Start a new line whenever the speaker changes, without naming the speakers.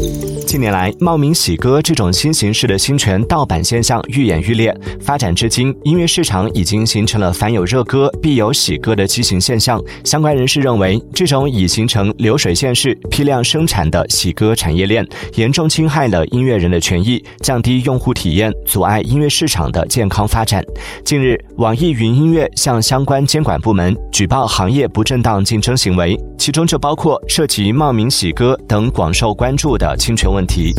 Thank you. 近年来，冒名洗歌这种新形式的侵权盗版现象愈演愈烈。发展至今，音乐市场已经形成了凡有热歌必有洗歌的畸形现象。相关人士认为，这种已形成流水线式批量生产的洗歌产业链，严重侵害了音乐人的权益，降低用户体验，阻碍音乐市场的健康发展。近日，网易云音乐向相关监管部门举报行业不正当竞争行为，其中就包括涉及冒名洗歌等广受关注的侵权问题。